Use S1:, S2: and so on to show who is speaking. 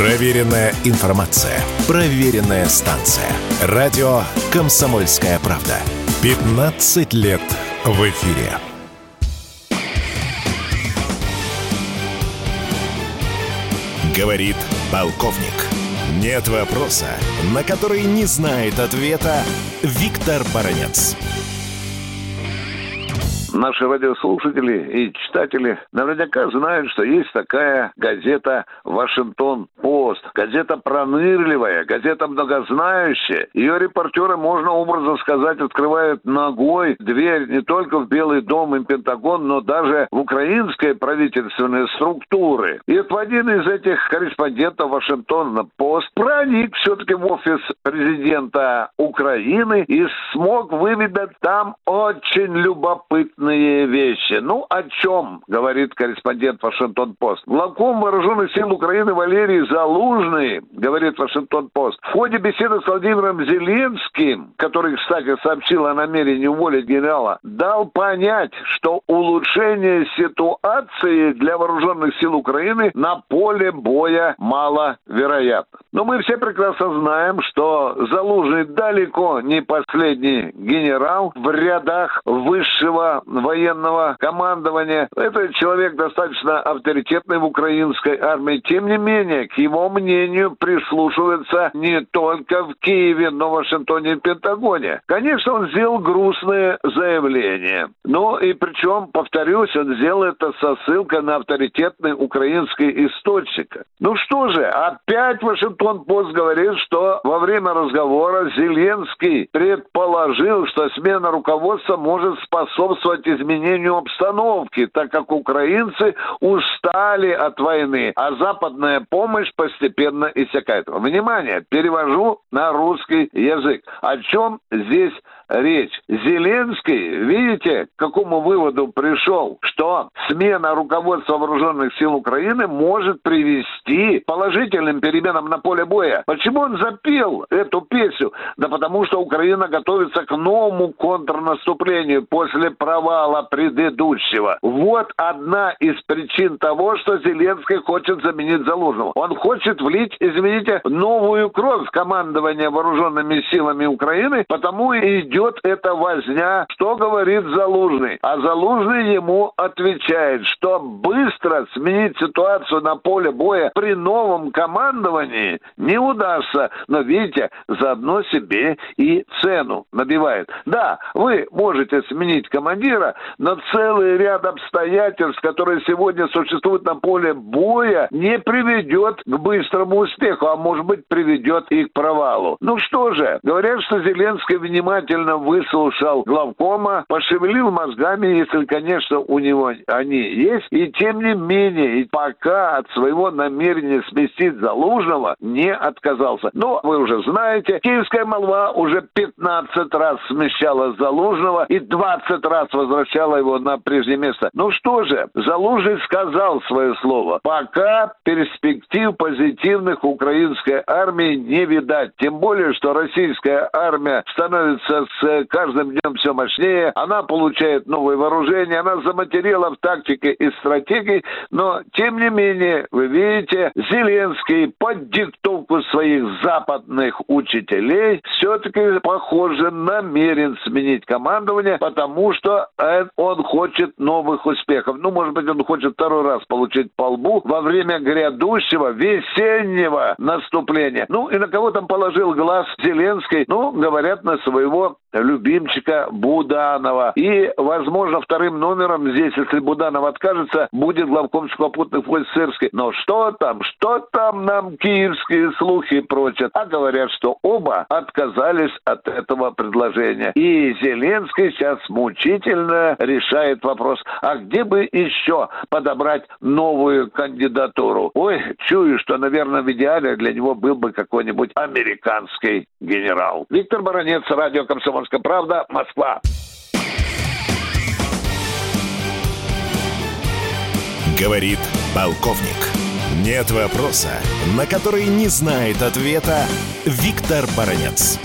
S1: Проверенная информация. Проверенная станция. Радио «Комсомольская правда». 15 лет в эфире. Говорит полковник. Нет вопроса, на который не знает ответа Виктор Баранец
S2: наши радиослушатели и читатели наверняка знают, что есть такая газета «Вашингтон-Пост». Газета пронырливая, газета многознающая. Ее репортеры, можно образно сказать, открывают ногой дверь не только в Белый дом и Пентагон, но даже в украинские правительственные структуры. И вот один из этих корреспондентов «Вашингтон-Пост» проник все-таки в офис президента Украины и смог выведать там очень любопытный важные вещи. Ну, о чем, говорит корреспондент Вашингтон-Пост. Главком вооруженных сил Украины Валерий Залужный, говорит Вашингтон-Пост, в ходе беседы с Владимиром Зеленским, который, кстати, сообщил о намерении уволить генерала, дал понять, что улучшение ситуации для вооруженных сил Украины на поле боя маловероятно. Но мы все прекрасно знаем, что Залужный далеко не последний генерал в рядах высшего военного командования. Это человек достаточно авторитетный в украинской армии. Тем не менее, к его мнению прислушиваются не только в Киеве, но в Вашингтоне и Пентагоне. Конечно, он сделал грустное заявление. Но и причем, повторюсь, он сделал это со ссылкой на авторитетный украинский источник. Ну что же, опять Вашингтон-Пост говорит, что во время разговора Зеленский предположил, что смена руководства может способствовать изменению обстановки, так как украинцы устали от войны, а западная помощь постепенно иссякает. Внимание, перевожу на русский язык. О чем здесь речь? Зеленский, видите, к какому выводу пришел, что смена руководства вооруженных сил Украины может привести к положительным переменам на поле боя. Почему он запел эту песню? Да потому что Украина готовится к новому контрнаступлению после провала предыдущего. Вот одна из причин того, что Зеленский хочет заменить Залужного. Он хочет влить, извините, новую кровь в командование вооруженными силами Украины, потому и идет эта возня, что говорит Залужный. А Залужный ему отвечает, что быстро сменить ситуацию на поле боя при новом командовании не удастся. Но видите, заодно себе и цену набивает. Да, вы можете сменить командира, но целый ряд обстоятельств, которые сегодня существуют на поле боя, не приведет к быстрому успеху, а может быть приведет и к провалу. Ну что же, говорят, что Зеленский внимательно выслушал главкома, пошевелил мозгами, если, конечно, у него они есть, и тем не менее, и пока от своего намерения сместить Залужного не отказался. Но вы уже знаете, киевская молва уже 15 раз смещала Залужного и 20 раз возвращала его на прежнее место. Ну что же, Залужный сказал свое слово. Пока перспектив позитивных украинской армии не видать. Тем более, что российская армия становится с каждым днем все мощнее. Она получает новые вооружения, она заматерела в тактике и стратегии. Но, тем не менее, вы видите, Зеленский под диктовку своих западных учителей все-таки, похоже, намерен сменить командование, потому что он хочет новых успехов. Ну, может быть, он хочет второй раз получить по лбу во время грядущего весеннего наступления. Ну, и на кого там положил глаз Зеленский? Ну, говорят, на своего любимчика Буданова. И, возможно, вторым номером здесь, если Буданов откажется, будет главком сухопутных войск Сырский. Но что там, что там нам киевские слухи прочат? А говорят, что оба отказались от этого предложения. И Зеленский сейчас мучительно решает вопрос, а где бы еще подобрать новую кандидатуру? Ой, чую, что, наверное, в идеале для него был бы какой-нибудь американский генерал. Виктор Баранец, радио «Комсомольская «Комсомольская правда», Москва.
S1: Говорит полковник. Нет вопроса, на который не знает ответа Виктор Баранец.